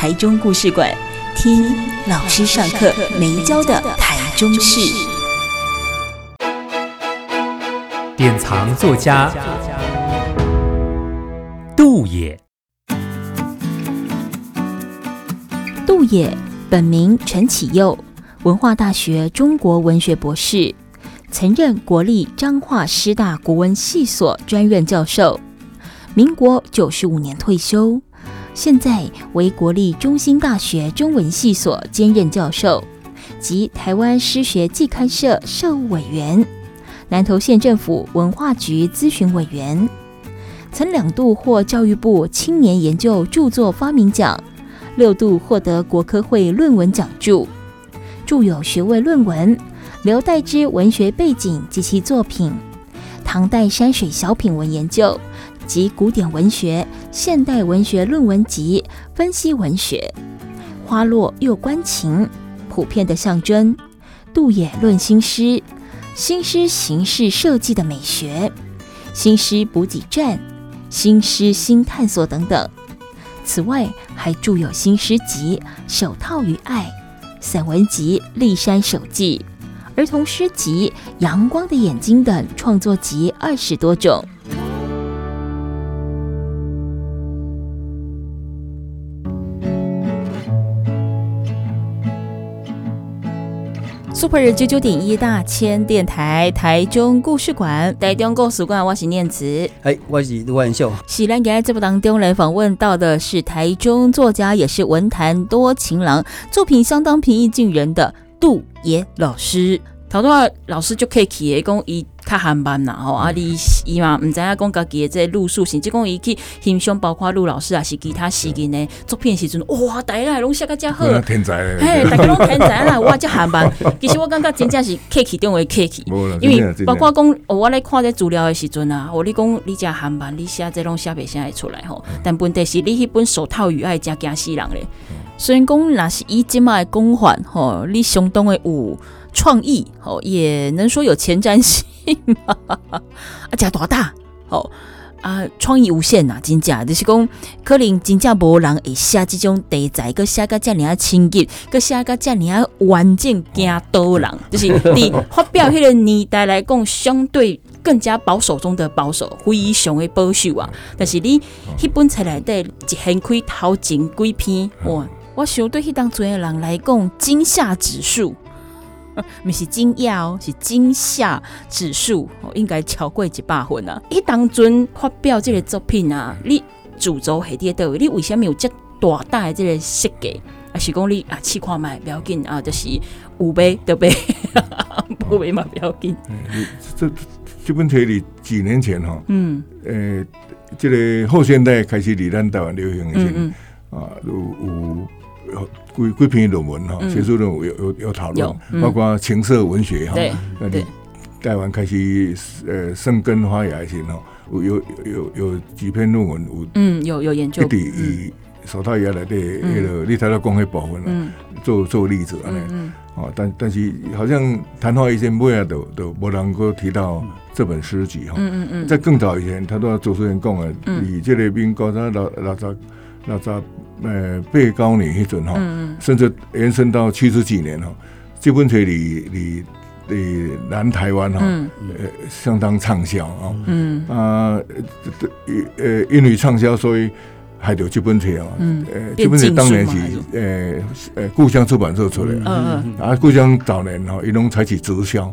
台中故事馆，听老师上课没教的台中事。典藏作家杜野，杜野本名陈启佑，文化大学中国文学博士，曾任国立彰化师大国文系所专任教授，民国九十五年退休。现在为国立中兴大学中文系所兼任教授，及台湾诗学季刊社社务委员，南投县政府文化局咨询委员，曾两度获教育部青年研究著作发明奖，六度获得国科会论文奖助，著有学位论文《刘代之文学背景及其作品》，唐代山水小品文研究。及古典文学、现代文学论文集、分析文学，花落又关情，普遍的象征。杜野论新诗，新诗形式设计的美学，新诗补给站，新诗新探索等等。此外，还著有新诗集《手套与爱》、散文集《历山手记》、儿童诗集《阳光的眼睛》等创作集二十多种。Super 九九点一大千电台台中故事馆，台中故事馆，我是念慈，哎，我是卢万秀。喜兰给这部当中来访问到的是台中作家，也是文坛多情郎，作品相当平易近人的杜野老师。头多老师就可以去讲伊。较寒慢啦吼，啊，你伊嘛毋知影讲家己的这路数，甚至讲伊去欣赏，包括陆老师啊，是其他诗人的作品的时阵，哇，大家拢写个遮好，天才，嘿，大家拢天才啦，哇，遮含慢。其实我感觉真正是客气中的客气，因为包括讲，我咧看这资料的时阵啊，我你讲你遮寒慢，你写这拢写袂写会出来吼。但问题是你迄本手套与爱真惊死人咧。虽然讲若是以即卖讲法吼，你相当的有创意吼，也能说有前瞻性。啊，加多大？哦啊，创意无限呐！真正就是讲，可能真正无人会写这种题材，搁写个这样清洁，搁写个这样完整，惊多人。就是你发表迄个年代来讲，相对更加保守中的保守，非常的保守啊。但是你迄本册内底一掀开头前几篇，哇！我想对迄当阵的人来讲，惊吓指数。不是惊讶哦，是惊吓指数哦，应该超过一百分啊！伊当阵发表这个作品啊，你主轴系伫倒位？你为什么有这大大的这个设计？啊，是讲你啊，试看卖不要紧啊，就是有买就买，不买嘛不要紧。这这本册里几年前哈，嗯，呃，这个后现代开始离咱台湾流行一些，嗯嗯啊，有有。规规篇论文哈，学术论文有有有讨论，包括情色文学哈，那里台湾开始呃生根发芽先哈，有有有有几篇论文有嗯有有研究，一直以手套叶来的那个你睇到公开部分了，做做例子啊，哦，但但是好像谈话一些没啊都都不能够提到这本诗集哈，嗯嗯嗯，在更早以前，他都要主持人讲啊，以这个民国在老老早老早。呃，八九年迄阵哈，甚至延伸到七十几年哈，这本册里里里南台湾哈，呃，相当畅销啊，嗯啊，呃，因为畅销，所以。还有这本册啊，呃，这本册当年是？呃呃故乡出版社出的，嗯嗯，啊，故乡早年哈，伊拢采取直销，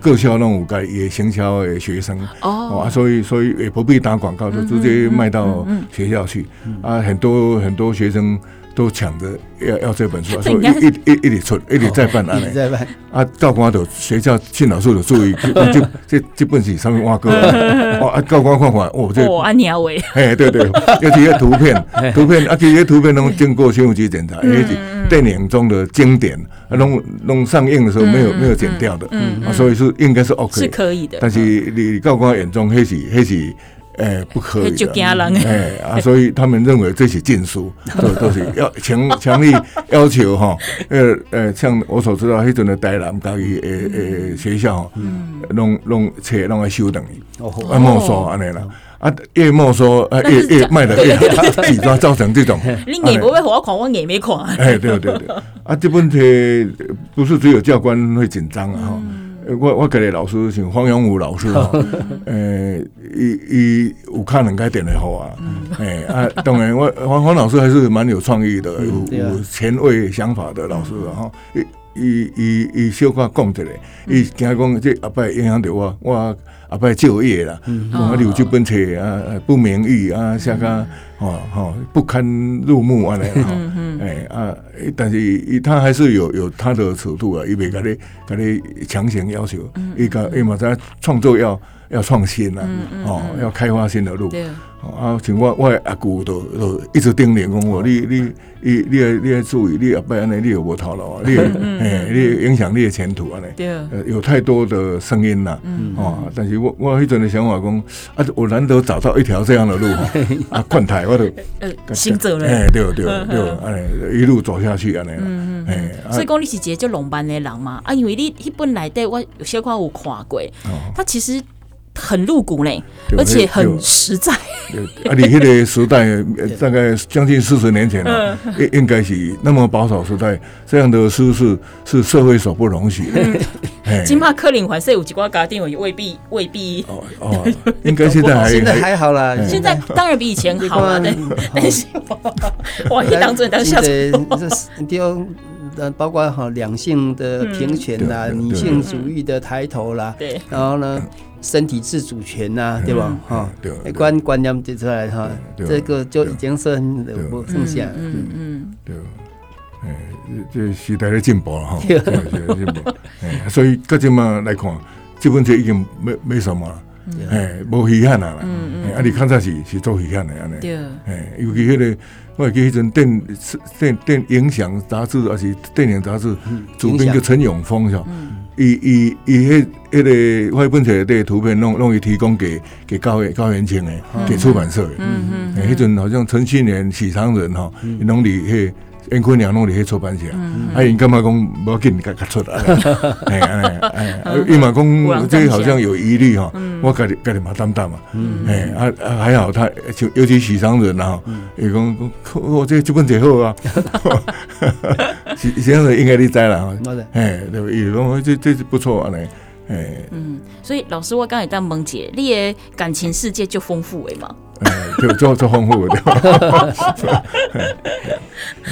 各校拢有该也行销的学生，哦，啊，所以所以也不必打广告，就直接卖到学校去，啊，很多很多学生都抢着要要这本书，所以一一一直出，一直再办案。嘞。啊，教官都学校训导处的注意，就 这这本是上面挖过，啊，教官看看，哦，这哦，安尼啊喂，哎，对对，尤其些图片，图片，啊，这些图片拢经过新闻局检查，也是电影中的经典，啊，拢拢上映的时候没有没有剪掉的，啊，所以是应该是 OK，是可以的。但是你教官眼中，那是那是。哎，不可以的。哎啊，所以他们认为这些禁书，都都是要强强力要求哈。呃呃，像我所知道，迄阵的台南家己诶诶学校，嗯，拢拢册弄来收等于，啊没收安尼啦，啊越没收啊越越卖的越好，几抓造成这种。你眼不会好看，我眼没看。哎，对对对，啊，这本册不是只有教官会紧张啊哈。我我给你老师像黄永武老师哈，呃，伊伊有看人家点的好啊，诶啊，当然我黄黄老师还是蛮有创意的，有有前卫想法的老师哈，伊伊伊伊小可讲一下，伊惊讲这阿伯影响到我，我阿伯就业啦，我留这本册啊不名誉啊，写个吼吼不堪入目啊嘞哈，哎啊，但是伊他还是有有他的尺度啊，伊袂甲你甲你强行要求，伊甲伊嘛在创作要要创新呐，哦要开发新的路。啊，像我我阿姑都都一直叮咛讲我，你你你你要你要注意，你阿伯安尼，你有无头脑啊？你哎，你影响你的前途啊？对，有太多的声音了，哦，但是我我迄阵的想法讲，啊，我难得找到一条这样的路，啊，宽台我都呃行走了，哎，对对对，哎，一路走下去安尼，哎，所以讲你是一个叫龙班的人嘛，啊，因为你迄本来的我有小可有看过，他其实。很露骨嘞，而且很实在。啊，你那个时代 大概将近四十年前了，应应该是那么保守时代，这样的诗是是社会所不容许的。金马克林环社有几挂家丁，也未必未必。哦哦，应该现在还现在还好啦，现在当然比以前好啊。但 是，我，一当真当笑死。包括哈两性的平权啦，女性主义的抬头啦，对，然后呢？身体自主权呐，对吧？哈，对，观观念提出来哈，这个就已经是很不剩下。嗯嗯，对，哎，这时代的进步了哈，时代进步。哎，所以搁今嘛来看，这本书已经没没什么了，哎，无遗憾了。嗯嗯，啊，你看这是是做遗憾的安尼。对，哎，尤其迄个，我记迄阵电电电影响杂志，还是电影杂志主编叫陈永峰，是吧？伊伊伊迄迄个外本册的图片，弄弄伊提供给给高高元清的，给出版社的。嗯嗯，迄阵好像陈庆年、许昌人哈，拢伫迄袁坤良拢伫迄出版社。啊，因干嘛讲无要紧甲甲出来？哎哎哎，伊嘛讲这好像有疑虑哈，我家己家己嘛担担嘛。哎啊啊，还好他就尤其许常仁啊，伊讲讲我这这本最好啊。先生应该你知啦，哎，对不？伊讲这这是不错啊，嘞，哎，嗯，所以老师，我刚才当萌姐，你的感情世界就丰富诶嘛，哎，就做做丰富的。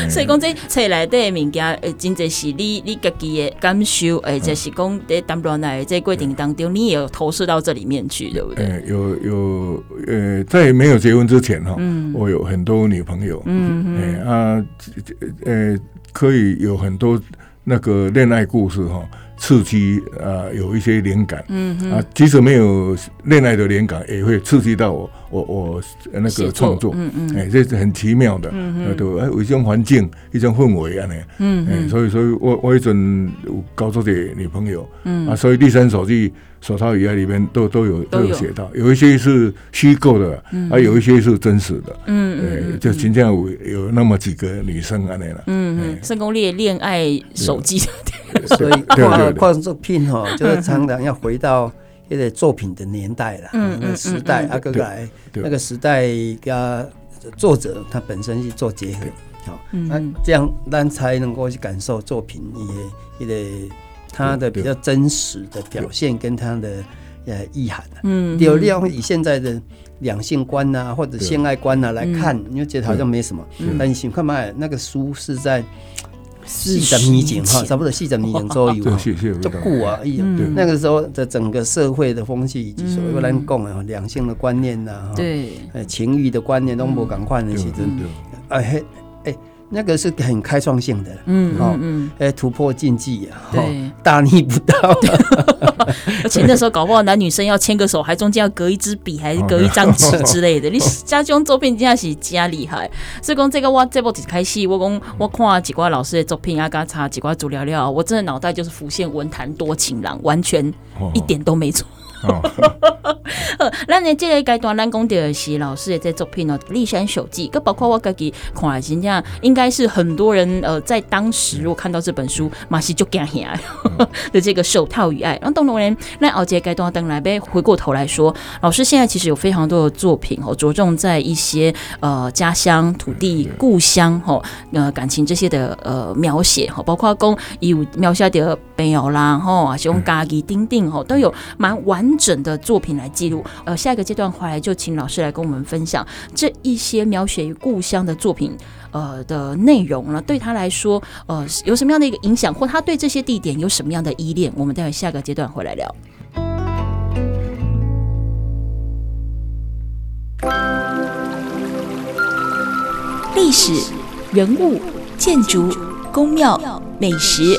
所以讲这册内底物件，诶，真正是你你家己的感受，诶，就是讲在谈恋爱这过程当中，你也有投射到这里面去，对不对？有有，呃，在没有结婚之前哈，我有很多女朋友，嗯嗯，啊，呃。可以有很多那个恋爱故事哈，刺激啊，有一些灵感，嗯啊，即使没有恋爱的灵感，也会刺激到我，我我那个创作，嗯嗯，哎，这是很奇妙的，嗯嗯对，哎，有一种环境，一种氛围啊，那，嗯嗯，所以所以我我一阵搞这些女朋友，嗯。啊，所以第三手机。手套语言里面都都有都有。写到，有一些是虚构的，还有一些是真实的。嗯嗯，就今天有有那么几个女生啊那了。嗯嗯，成功列恋爱手机。所以画画作品哈，就是常常要回到一个作品的年代了，那个时代啊，各个来那个时代跟作者他本身去做结合，好，那这样咱才能够去感受作品也也得。他的比较真实的表现跟他的呃意涵，嗯，有利用以现在的两性观呐或者性爱观呐来看，你就觉得好像没什么，但你想看嘛，那个书是在四十年前哈，差不多四十年前左右，就古啊，那个时候的整个社会的风气以及所谓咱讲的两性的观念呐，对，情欲的观念都无共款的时阵，哎嘿，哎。那个是很开创性的，嗯嗯嗯，哎，突破禁忌啊，对，大逆不道。而且那时候搞不好男女生要牵个手，还中间要隔一支笔，还是隔一张纸之类的。你家中作品真的是真厉害。所以讲这个我这部开戏，我讲我看几挂老师的作品啊，刚查几挂资料料，我真的脑袋就是浮现文坛多情郎，完全一点都没错。哦，咱的这个阶段，咱讲的是老师的这作品哦，《骊山手记》，跟包括我自己看来，真正应该是很多人呃，在当时如果看到这本书，马上就惊吓的这个手套与爱。然后当然，那后这个阶段等来呗，回过头来说，老师现在其实有非常多的作品哦，着重在一些呃家乡、土地、故乡哈呃感情这些的呃描写哈，包括讲有描写的朋友啦哈，还是用家己丁丁哈，都有蛮完。整的作品来记录，呃，下一个阶段回来就请老师来跟我们分享这一些描写于故乡的作品，呃的内容呢，对他来说，呃，有什么样的一个影响，或他对这些地点有什么样的依恋？我们待会下个阶段回来聊。历史、人物、建筑、宫庙、美食，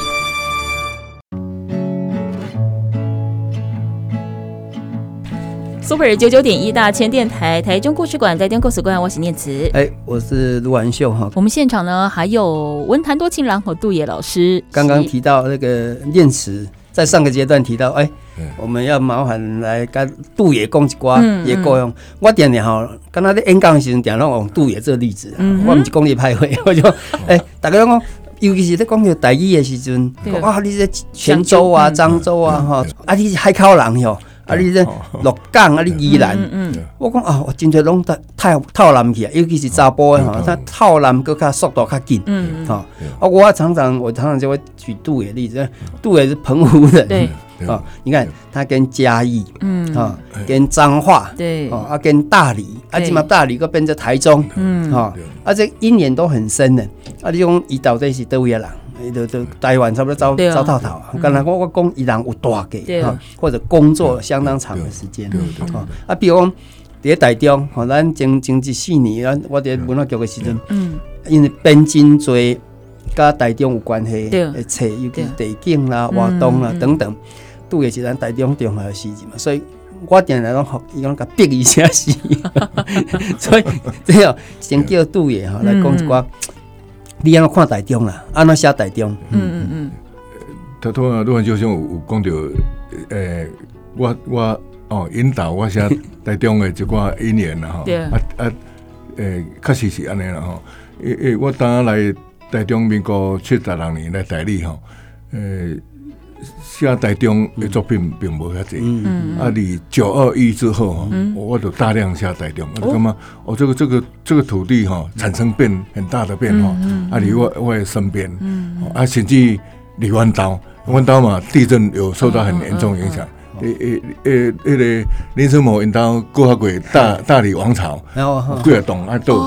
Super 九九点一大千电台台中故事馆，台中故事馆，我是念慈。哎，我是卢完秀哈。我们现场呢还有文坛多情郎和杜野老师。刚刚提到那个念慈，在上个阶段提到，哎，我们要麻烦来跟杜野讲一寡也够用。我点点哈，刚才在演讲的时候点让我用杜野这个例子，我们是公立派会，我就哎，大家讲，尤其是在讲到台语的时阵，哇，你这泉州啊、漳州啊，哈，啊，你是海口人哟。啊！你这鹿港啊，你宜兰，我讲啊，我真侪拢太套南去啊，尤其是查甫的吼，他套南佫较速度较紧，吼。啊，我常常我常常就会举杜的例子，杜伟是澎湖人，对，啊，你看他跟嘉义，嗯，啊，跟彰化，对，啊，跟大理，啊，起码大理搁变成台中，嗯，啊，啊，这姻缘都很深的，啊，你讲伊到底是叨位人？都都台湾差不多招招套套，刚才我我讲伊人有大个，或者工作相当长的时间，啊，比如讲在台中，吼，咱前前一四年，咱我伫文化局的时阵，嗯，因为编真济跟台中有关系的册，尤其是地景啦、活动啦等等，拄也是咱台中重要的事情嘛，所以我定来拢伊讲甲逼伊写诗，所以这样先叫杜爷哈来讲一寡。你安怎看台中啦？安怎写台中？嗯嗯嗯。他突然突然就像有讲到，诶，我我哦引导我写台中的一寡姻缘啦吼。对。啊啊，诶，确实是安尼啦吼。诶诶，我当来台中民国七十六年来代理吼，诶。写台中的作品并无遐济，啊！你九二一之后，我就大量下台中，我就感觉我，这个这个这个土地哈产生变很大的变化，啊！离我我的身边，啊，甚至离湾岛，湾岛嘛地震有受到很严重影响。诶诶诶，迄个林森某因兜过较过大大理王朝，几啊栋啊都，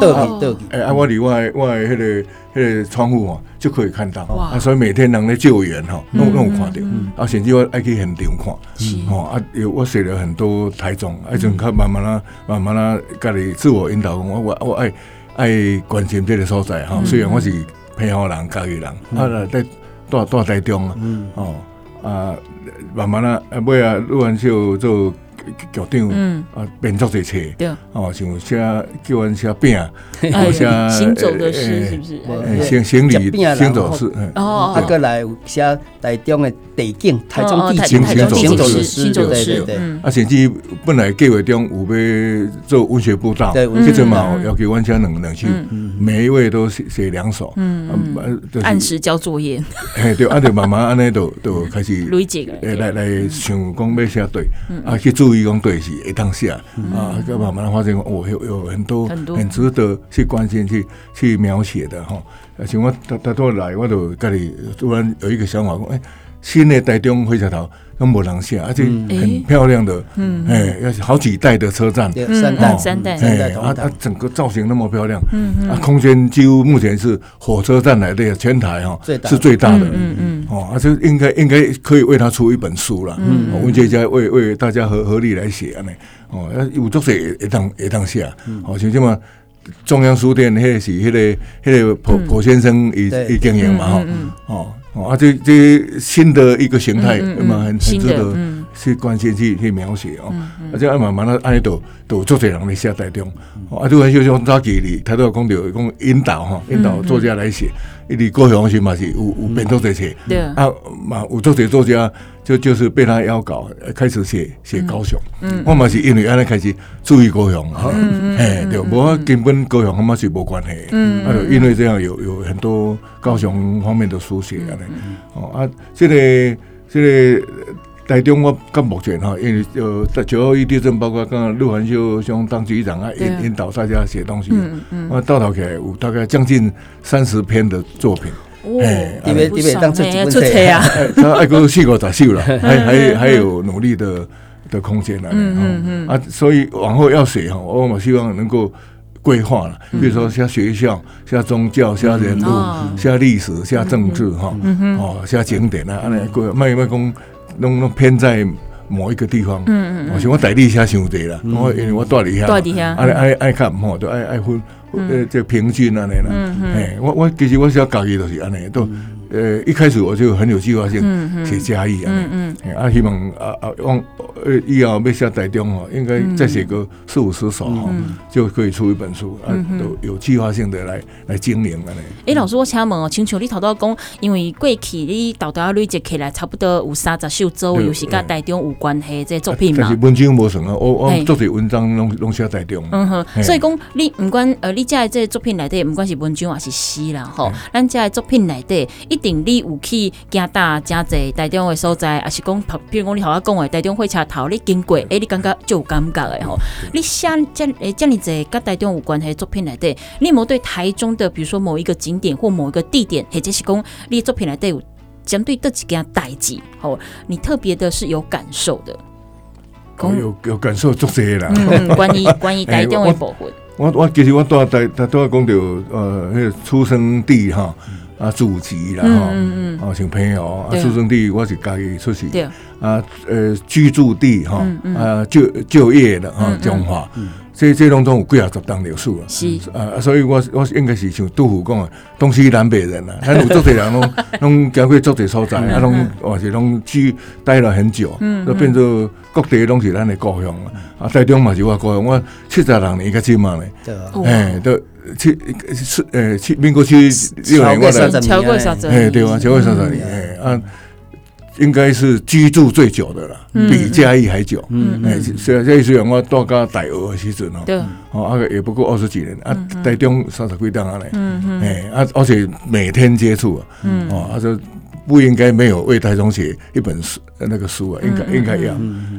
诶啊！我离我我迄个迄个窗户哦，就可以看到啊，所以每天人咧救援吼，拢拢有看到，啊，甚至我爱去现场看，吼啊，有我写了很多台中，啊，就较慢慢啦，慢慢啦，家己自我引导，我我我爱爱关心这个所在哈，虽然我是平湖人、嘉义人，啊，在大大台中啊，哦啊。慢慢啊，啊尾啊，录完就做局长，啊，编作这册，哦，像写叫阮写饼，行走的诗是不是？行行李行走诗，哦，啊，过来写台中的地景，台中地景，行走的诗，对对对，啊，甚至本来计划中有要做文学步道，这阵嘛要给阮写两两首，每一位都写写两首，嗯，按时交作业，哎，对，啊，就慢慢安尼都都开始，累积个，来来想讲要写对，啊，去注意。注意讲对是会当下啊，就慢慢发现我有有很多很值得去关心去去描写的哈。而且我他他都来，我就家里突然有一个想法，讲哎，新的台中火车头。都没人写，而且很漂亮的，嗯，哎，要好几代的车站，三代三代，哎，啊啊，整个造型那么漂亮，嗯啊，空间几乎目前是火车站来的全台哈，是最大的，嗯嗯，哦，啊，就应该应该可以为他出一本书了，嗯，文学家为为大家合合力来写安尼，哦，有作者也也当会当写，哦，像这么中央书店，那是那个那个蒲蒲先生伊伊经营嘛，哈，哦。哦啊，这这新的一个形态，那么很很值得去关心去去描写哦。而且慢慢的，安尼都都作者人来写台中，啊，就就像早期哩，他都有讲到讲引导哈，引导作家来写。伊伫高雄时嘛是有有变作者写，啊嘛有作者作家就就是被他邀稿开始写写高雄。我嘛是因为安尼开始注意高雄哈，哎对，无根本高雄他妈是无关系，啊就因为这样有有很多高雄方面的书写安尼，哦啊，这个这个台中我到目前哈，因为呃九二一地震，包括刚刚陆环修兄当局长啊引引导大家写东西，我到头起来有大概将近三十篇的作品，哎，因为因为当时出册啊，他爱过四五十首了，还还还有努力的的空间呢，嗯嗯啊，所以往后要写哈，我们希望能够规划了，比如说像学校、像宗教、像人物、像历史、像政治哈，哦，像景点啊，安尼规划，卖卖讲。拢拢偏在某一个地方，嗯嗯，我想我台地下伤济啦，我因为我住里下，住里下，爱爱爱看唔好，都爱爱分，呃，这平均安尼啦，嗯嗯，哎，我我其实我想家己就是安尼都。呃，一开始我就很有计划性写嘉义啊，嗯嗯，啊，希望啊啊往呃以后要写台中哦，应该再写个四五十首哈，就可以出一本书啊，都有计划性的来来经营了呢。哎，老师，我请问哦，请求你头头讲，因为过去你头头累积起来差不多有三十首左右，是跟台中有关系这作品嘛？但是文章无算啊，我我做些文章拢拢写台中。嗯哼，所以讲你唔管呃，你这这作品内底，唔管是文章还是诗啦，吼，咱家的作品内底一。定你有去加大加济台中的所在，也是讲，譬如讲你头我讲的台中火车头，你经过，诶、欸，你感觉就有感觉的吼。你写这诶这样子跟台中有关系的作品来对，你有对台中的，比如说某一个景点或某一个地点，或者是讲你作品来对有针对这几件代志，吼，你特别的是有感受的。有有感受足侪啦。嗯，关于 关于台中的部分，我我其实我都在在都要讲到呃，那个出生地哈。啊，祖籍啦，哈，啊，像朋友啊，出生地我是家己出去，啊，呃，居住地哈，啊，就就业的哈，中华，这这拢总有几啊十档历史啊，是。啊，所以我我应该是像杜甫讲的，东西南北人啊，还有足侪人拢拢经过足侪所在，啊，拢或是拢居待了很久，都变做各地拢是咱的故乡啊，啊，台中嘛是我故乡，我七十六年才进嘛嘞，哎，都。七七诶七民国七六年过来，超过三十年，哎对啊，超过三十年，哎啊，应该是居住最久的了，比嘉义还久。嗯。哎，虽然嘉义虽然我大家大学的时阵哦，对，哦啊个也不过二十几年啊，台中三十几档啊嘞，嗯嗯，哎啊，而且每天接触啊，嗯。哦，他说不应该没有为台中写一本书那个书啊，应该应该要，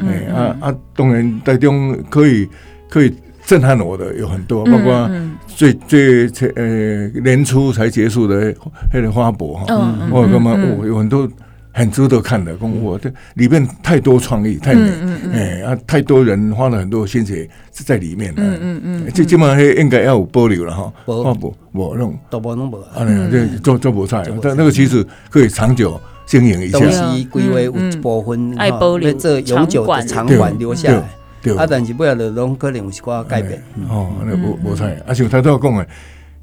哎啊啊，当然台中可以可以。震撼我的有很多，包括最最最呃年初才结束的那个花博哈，我干嘛我有很多很值得看的，公我这里面太多创意，太美，哎啊，太多人花了很多心血在里面，嗯嗯嗯，这基本上应该要有保留了哈，花博我弄都不弄不，啊。这做做不菜，但那个其实可以长久经营一下，东西归为有一部分爱保留，这永久的长管。留下来。啊，但是不要的拢可能有些寡改变。哦，那无无错。而且他都要讲诶，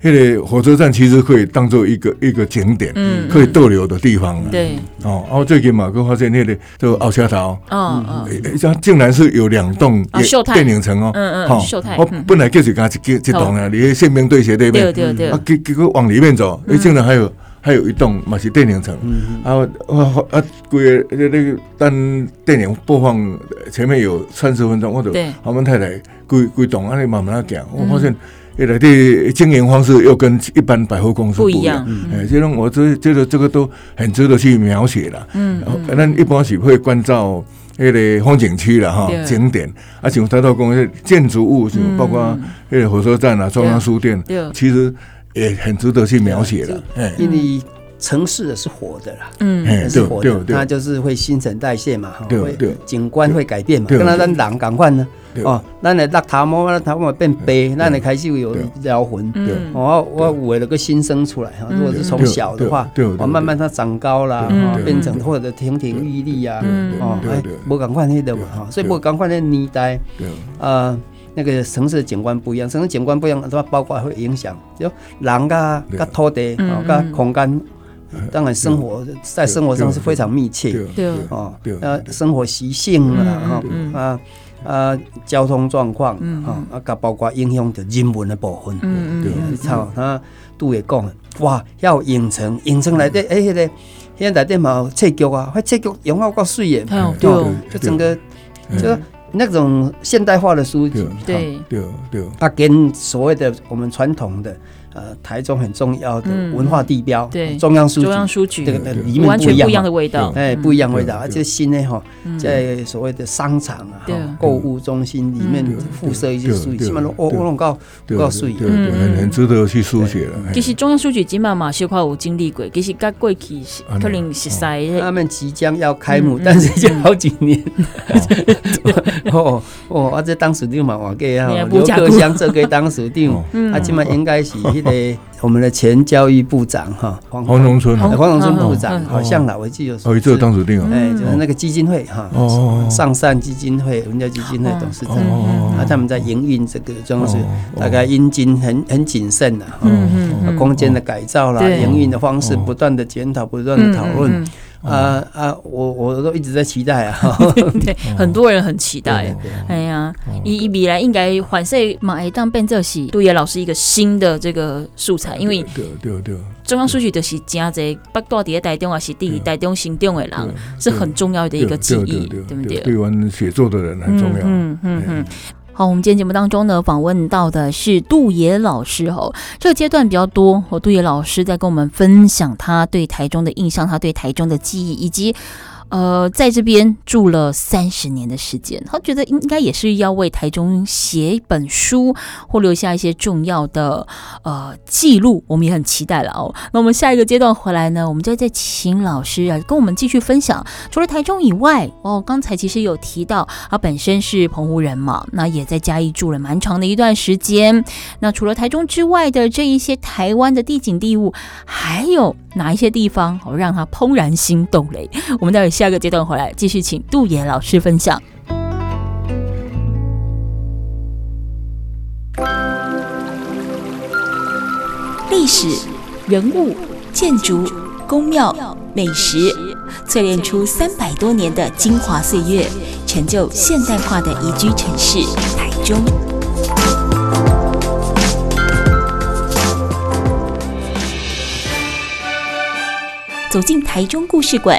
迄个火车站其实可以当做一个一个景点，可以逗留的地方。对。哦，然后最近嘛，我发现那个就后车头，嗯嗯，像竟然是有两栋电影城哦。嗯嗯。秀泰。我本来就是刚一一栋啊，你宪兵队斜对面。对对对。啊，结结果往里面走，诶，竟然还有。还有一栋嘛是电影城，然后啊啊，规个那个当电影播放前面有三十分钟，我就我们太太规规栋啊，你慢慢讲，我发现原来的经营方式又跟一般百货公司不一样。哎，这种我这觉得这个都很值得去描写了。嗯，那一般是会关照那个风景区了哈，景点，啊，像台道公园建筑物，就包括那个火车站啊，中央书店，其实也很值得去描写的，因为。城市是活的啦，嗯，是活的，它就是会新陈代谢嘛，哈，会景观会改变嘛，跟它咱人赶快呢，哦，咱的邋遢毛，头毛变白，咱的开始有撩魂，哦，我有为了个新生出来哈，如果是从小的话，哦，慢慢它长高啦，变成或者亭亭玉立啊，哦，哎，无共款那的嘛，哈，所以无赶快那年代，啊，那个城市的景观不一样，城市景观不一样，它包括会影响，就人噶、跟土地、哦、跟空间。当然，生活在生活上是非常密切，对哦，呃，生活习性啊，啊啊，交通状况啊，啊，包括影响着人文的部分，嗯嗯，操，他都会讲，哇，要影城，影城来的，哎，那个现在在电脑设局啊，设局用好够水耶，对，就整个就那种现代化的书籍，对对。对，它跟所谓的我们传统的。呃，台中很重要的文化地标，对。中央书局，中央书局，这个里面完全不一样的味道，哎，不一样味道。而且新的哈，在所谓的商场啊、购物中心里面附设一些书籍，起码都我我能告告诉你，很很值得去书写了。其实中央书局起码嘛，小块有经历过，其实刚过去可能是在他们即将要开幕，但是已经好几年。哦 哦，而且当时就嘛话给啊，刘克襄这个当时长，啊，起码应该是。对，我们的前教育部长哈，黄荣春，黄荣春部长好像啦，我记得哦，这个当主定哎，就是那个基金会哈，上善基金会、文教基金会董事长，啊，他们在营运这个装饰，大概因金很很谨慎的，嗯嗯，空间的改造啦，营运的方式不断的检讨，不断的讨论。啊啊！我我都一直在期待啊，对，很多人很期待。哎呀，以未来应该反正马会当变这是杜野老师一个新的这个素材，因为对对对，中央书局就是真侪北大底下台中还是第一台中心中的人，是很重要的一个记忆，对不对？对我们写作的人很重要。嗯嗯嗯。好，我们今天节目当中呢，访问到的是杜野老师。哦，这个阶段比较多，哦，杜野老师在跟我们分享他对台中的印象，他对台中的记忆，以及。呃，在这边住了三十年的时间，他觉得应该也是要为台中写一本书，或留下一些重要的呃记录。我们也很期待了哦。那我们下一个阶段回来呢，我们就再请老师啊跟我们继续分享。除了台中以外，哦，刚才其实有提到他本身是澎湖人嘛，那也在嘉义住了蛮长的一段时间。那除了台中之外的这一些台湾的地景地物，还有哪一些地方哦让他怦然心动嘞？我们待会下下个阶段回来，继续请杜野老师分享历史、人物、建筑、宫庙、美食，淬炼出三百多年的精华岁月，成就现代化的宜居城市台中。走进台中故事馆。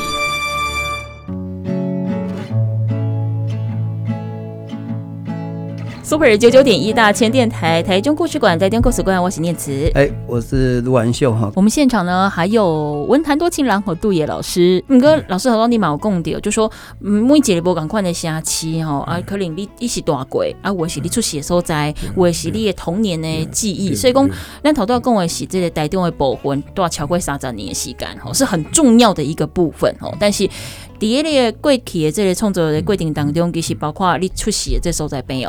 Super 九九点一大千电台台中故事馆，台中故事馆，我是念慈。哎，我是卢完秀哈。我们现场呢还有文坛多情郎和杜野老师。嗯，哥老师好多你蛮有共点，就说嗯，每一节播赶快的下期哈啊，可能你一起大过啊，我是你出写所在，我是你的童年的记忆。所以讲，咱头都要讲的是这个台中的部分，都要超过三十年的时间哈，是很重要的一个部分哈。但是第一个过去的这个创作的过程当中，其实包括你出席的这所在没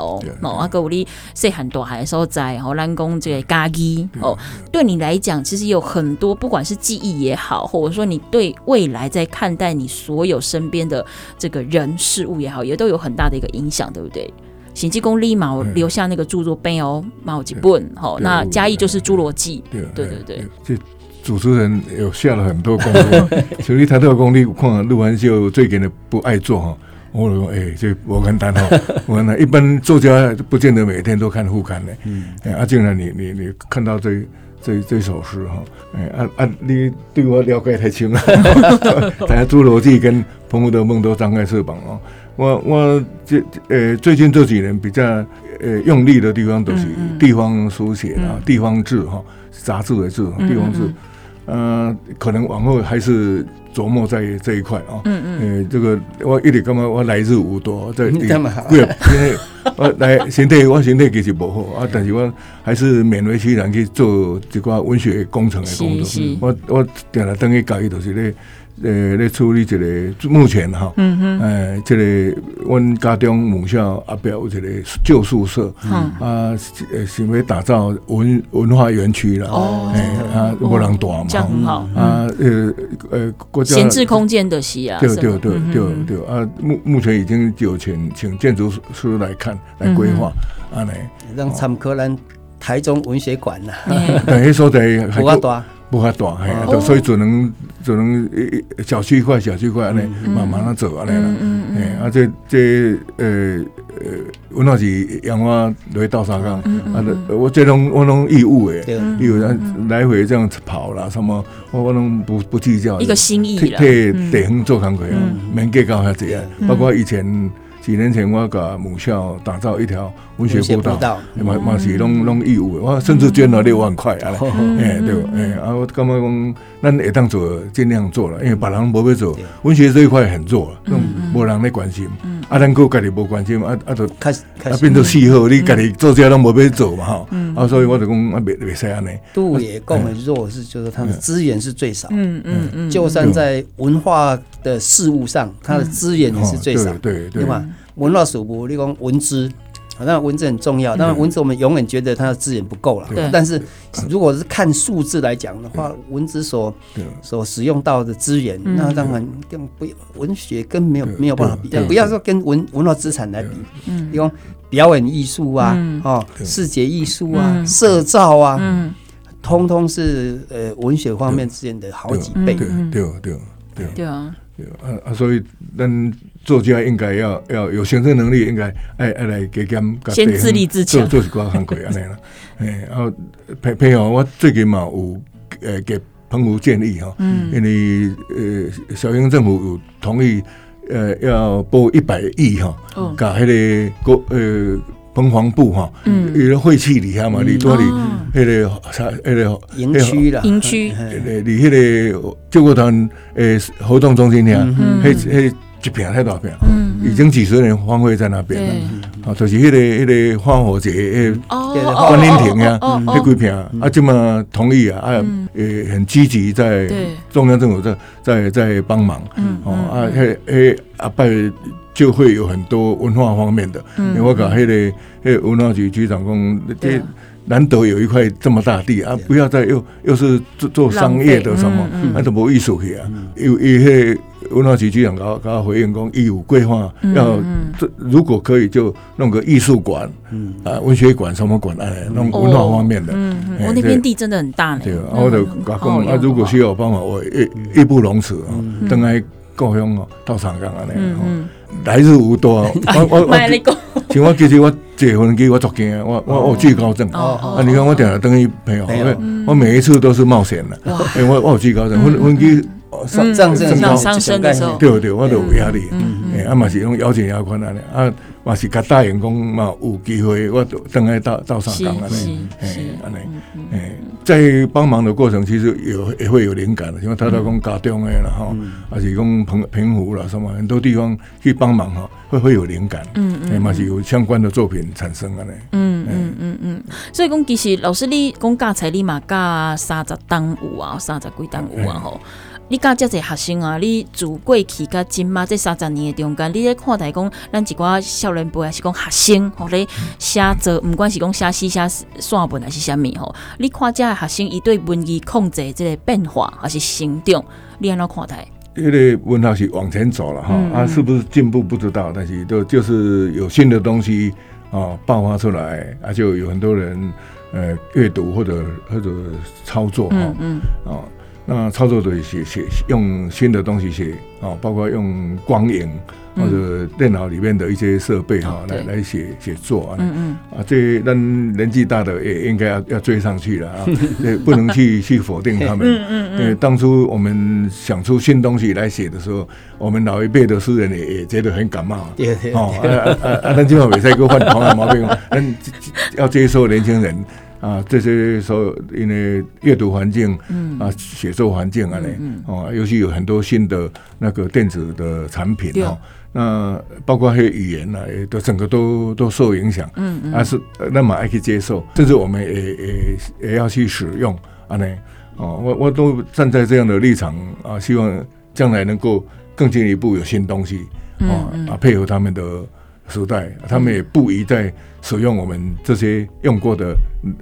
有？啊，个有你细汉大汉的时候在，然后咱讲这个家己哦，对你来讲，其实有很多，不管是记忆也好，或者说你对未来在看待你所有身边的这个人事物也好，也都有很大的一个影响，对不对？行济公立马留下那个著作碑哦，毛几本，好，那嘉义就是侏罗纪，对对对。这主持人有下了很多功夫，所以他这个功力，看录完秀最近的不爱做哈。我说：“哎，这我简单哈，我讲一般作家不见得每天都看副刊的。嗯，啊，竟然你你你看到这这这首诗哈，哎啊啊，你对我了解太深了。大家《侏罗纪》跟《澎湖的梦》都张开翅膀哦。我我这呃最近这几年比较呃用力的地方都是地方书写啊，地方志哈，杂志的志，地方志。呃，可能往后还是琢磨在这一块啊。嗯嗯。呃，这个我一直感觉我来日无多，在对，因为 我来身体我身体其实不好啊，但是我还是勉为其难去做这个文学工程的工作。我我定来等于搞一都是咧。呃，咧处理一个目前哈，诶、嗯哼，呃，这个阮家中母校阿表这个旧宿舍，嗯、啊，呃，想要打造文文化园区了，哦，诶，啊，无人住嘛，好，啊，呃，呃，国家闲置空间的是啊，对对对对对，啊，目目前已经有请请建筑师来看来规划，啊，来让参考咱台中文学馆呐，等于说在不够大。不发大，嘿，啊，所以只能只能小区块小区块安尼慢慢的走安尼啦，嘿，啊，这这呃呃，文化局让我来倒沙岗，啊，我这种我拢义务诶，义务来回这样跑啦，什么我我拢不不计较，一个心意啦，替地方做工课啊，免计较遐济啊，包括以前。几年前，我甲母校打造一条文学步道，嘛嘛是拢拢义务的，我甚至捐了六万块啊！哎，对，哎，啊，我感觉讲，咱会当做，尽量做了，因为别人无要做，文学这一块很弱，嗯，无人咧关心，啊，咱个家己无关心，啊啊，就开始啊变做嗜好，你家己做这拢无要做嘛，哈，啊，所以我就讲啊，未未使安尼。杜也讲的弱是，就是他的资源是最少，嗯嗯嗯，就算在文化的事物上，它的资源也是最少，对对吧？文化署部，你讲文资，当然文字很重要。当然文字我们永远觉得它的资源不够了。对。但是如果是看数字来讲的话，文字所所使用到的资源，那当然更不文学跟没有没有办法比。不要说跟文文化资产来比，嗯，比如表演艺术啊，哦，视觉艺术啊，色照啊，嗯，通通是呃文学方面资源的好几倍。对对对对。对啊。啊啊！所以，咱作家应该要要有行政能力，应该爱爱来加减，先自立自强，做做一寡行规 安尼啦。哎，然后朋朋友，我最近嘛有呃给澎湖建议哈，因为呃小英政府有同意呃要拨一百亿哈，搞迄个国呃。澎防部哈，嗯，有个废弃里下嘛，里多里迄个啥那个营区啦，营区，里里那个救国团诶活动中心呀，那那一片太大片，嗯，已经几十年荒废在那边了，啊，就是迄个迄个花火节诶，观音亭呀，那几片啊，这么同意啊，啊，也很积极在中央政府在在在帮忙，嗯，哦啊，嘿嘿阿拜。就会有很多文化方面的，因为我讲那个那个文化局局长讲，这难得有一块这么大地啊，不要再又又是做做商业的什么，那都无艺术去啊。有有那个文化局局长搞搞回应讲，义务规划要这如果可以就弄个艺术馆，啊文学馆什么馆哎，弄文化方面的。我那边地真的很大呢。对啊，我就讲啊，如果需要帮忙，我义义不容辞啊，等来故乡哦，到长江啊那样。来日无多，我我我，像我其实我结婚机我足惊，我我我惧高症，啊，你看我等于朋友，我每一次都是冒险的，哎，我我有惧高症，婚婚记上上升上升的时候，对对，我都有压力，哎，啊嘛是种邀请也困难的，啊嘛是甲答应讲嘛有机会，我等下到到上岗安尼，哎安尼，哎。在帮忙的过程，其实有也会有灵感的，因为他都讲家中的啦吼，还是讲澎澎湖啦什么很多地方去帮忙哈，会会有灵感，嗯嗯，嘛是有相关的作品产生的呢，嗯嗯嗯嗯，所以讲其实老师你讲教材你嘛教三十档有啊，三十几档有啊吼。你教这些学生啊，你自过去甲今嘛这三十年的中间，你咧看待讲咱一寡少年辈还是讲学生，或者写作，不管是讲写诗、写散文还是啥物吼，你看这学生伊对文艺控制这个变化还是成长，你安怎看待？因为文化是往前走了哈，嗯、啊，是不是进步不知道，但是都就是有新的东西啊爆发出来，啊，就有很多人呃阅读或者或者操作哈，嗯嗯，啊。那操作的写写用新的东西写啊，包括用光影。或者电脑里面的一些设备哈，来来写写作啊，嗯嗯。啊，这人年纪大的也应该要要追上去了啊，也不能去去否定他们，嗯嗯，因为当初我们想出新东西来写的时候，我们老一辈的诗人也也觉得很感冒，对对哦，啊啊啊，咱今晚比赛哥犯同样毛病，嗯，要接受年轻人啊，这些时候因为阅读环境，嗯。啊，写作环境啊，嗯哦，尤其有很多新的那个电子的产品哦。那包括那些语言呢，也都整个都都受影响，嗯嗯，还是那么爱去接受，甚至我们也也也要去使用啊，呢，哦，我我都站在这样的立场啊，希望将来能够更进一步有新东西，啊啊，配合他们的。时代，他们也不宜再使用我们这些用过的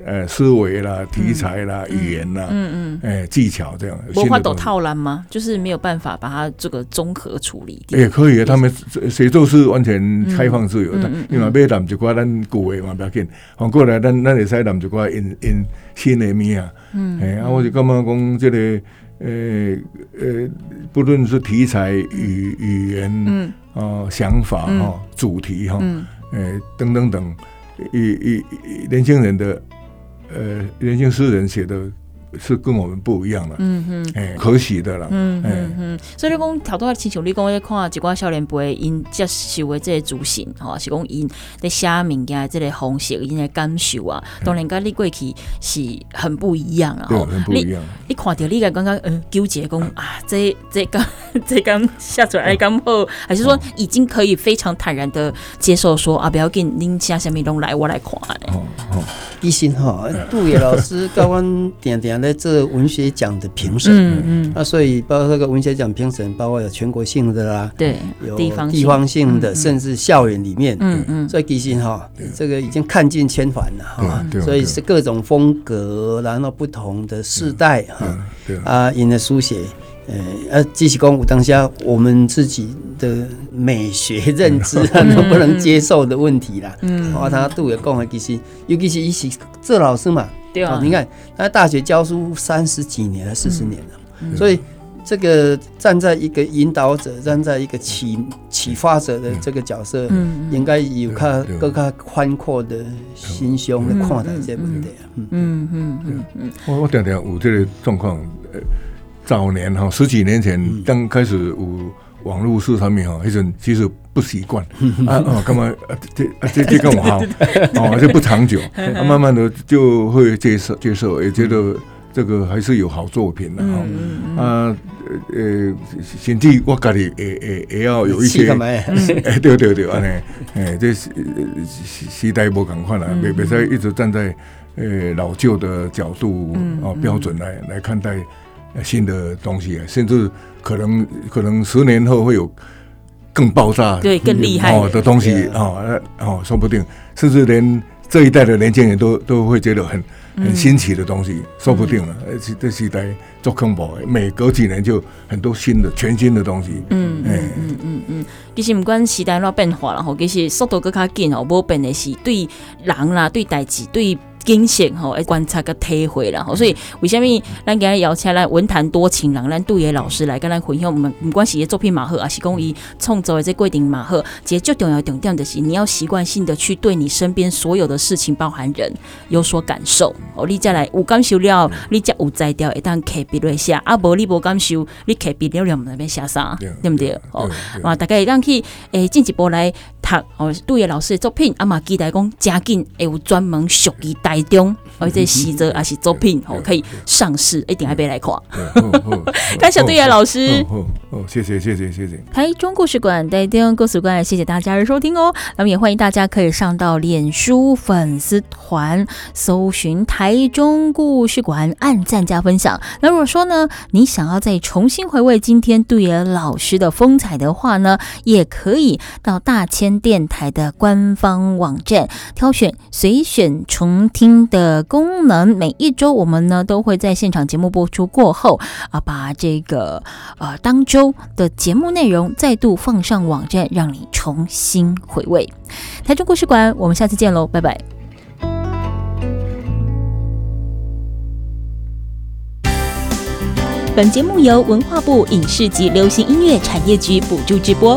呃思维啦、题材啦、嗯、语言啦、嗯嗯，哎、欸、技巧这样。文化都套烂吗？就是没有办法把它这个综合处理。也、欸、可以啊，他们写作是完全开放自由的，因为买南就挂咱古的嘛，不要紧。反过来，咱咱会使南就挂印印新的物啊。嗯，哎、欸，啊，我就感觉讲这个，呃、欸、呃、欸，不论是题材、语语言，嗯。哦，想法哈、哦，主题哈，嗯，诶，等等等，一一年轻人的，呃，年轻诗人写的。是跟我们不一样了，嗯哼，哎，可喜的了，嗯嗯嗯，所以你讲头多亲像你讲，你看一寡少年辈因接受的这个主心，哈，是讲因在写物件这个方式，因的感受啊，当然跟你过去是很不一样啊，对，很不一样。你看到你个刚刚嗯纠结讲啊，这这刚 这刚写出来刚好，还是说已经可以非常坦然的接受说啊，不要紧，您写什么拢来我来看的。哦哦，一心哈，杜野老师刚刚点点。来这文学奖的评审，嗯嗯，那所以包括这个文学奖评审，包括有全国性的啦，对，有地方地方性的，甚至校园里面，嗯嗯，所以其实哈，这个已经看尽千帆了哈，所以是各种风格，然后不同的世代哈，啊，因的书写，呃，呃，继续讲当下我们自己的美学认知啊能不能接受的问题啦，嗯，我，他都有讲啊，其实尤其是一起做老师嘛。对啊，你看他大学教书三十几年了，四十年了，嗯、所以这个站在一个引导者，站在一个启启发者的这个角色，嗯、应该有他更加宽阔的心胸来看待这个问题啊。嗯嗯嗯嗯嗯，我我常常有这个状况，呃，早年哈十几年前刚开始有。网络书上面哈，一种其实不习惯。啊哦，干嘛这啊这 这更好哦，这不长久，啊，慢慢的就会接受接受，也觉得这个还是有好作品的哈。啊呃，甚至我家里也也也要有一些哎对对对，安尼。哎这时时代不赶快了，别别再一直站在呃老旧的角度啊标准来来看待新的东西啊，甚至。可能可能十年后会有更爆炸、对更厉害的东西啊，哦，说不定，甚至连这一代的年轻人都都会觉得很很新奇的东西，说不定了。而且这时代做空包，每隔几年就很多新的、全新的东西。嗯嗯嗯嗯嗯，其实不管时代怎变化了吼，其实速度更加紧哦，无变的是对人啦，对代志，对。惊险吼，来观察个体会啦吼，所以为什么咱今日邀请来文坛多情人，咱杜野老师来跟咱分享，我们不管是伊作品嘛好，还是讲伊创作的这规定嘛好，其实最重要重点就是你要习惯性的去对你身边所有的事情，包含人有所感受。哦，你再来有感受了，你才有才调，会当刻笔落写。啊，无你无感受，你刻笔了了，唔知要写啥，对不对？哦，啊，大概会当去诶进一步来读哦，杜野老师的作品，阿妈期待讲真紧会有专门属于台中，而且写着还是作品哦，可以上市，一定要别来看。感谢杜野老师，哦，谢谢谢谢谢谢。台中故事馆，台中故事馆，谢谢大家的收听哦。那么也欢迎大家可以上到脸书粉丝团搜寻台中故事馆，按赞加分享。那如果说呢，你想要再重新回味今天杜野老师的风采的话呢，也可以到大千电台的官方网站挑选随选重听。的功能，每一周我们呢都会在现场节目播出过后啊，把这个呃当周的节目内容再度放上网站，让你重新回味。台中故事馆，我们下次见喽，拜拜。本节目由文化部影视及流行音乐产业局补助直播。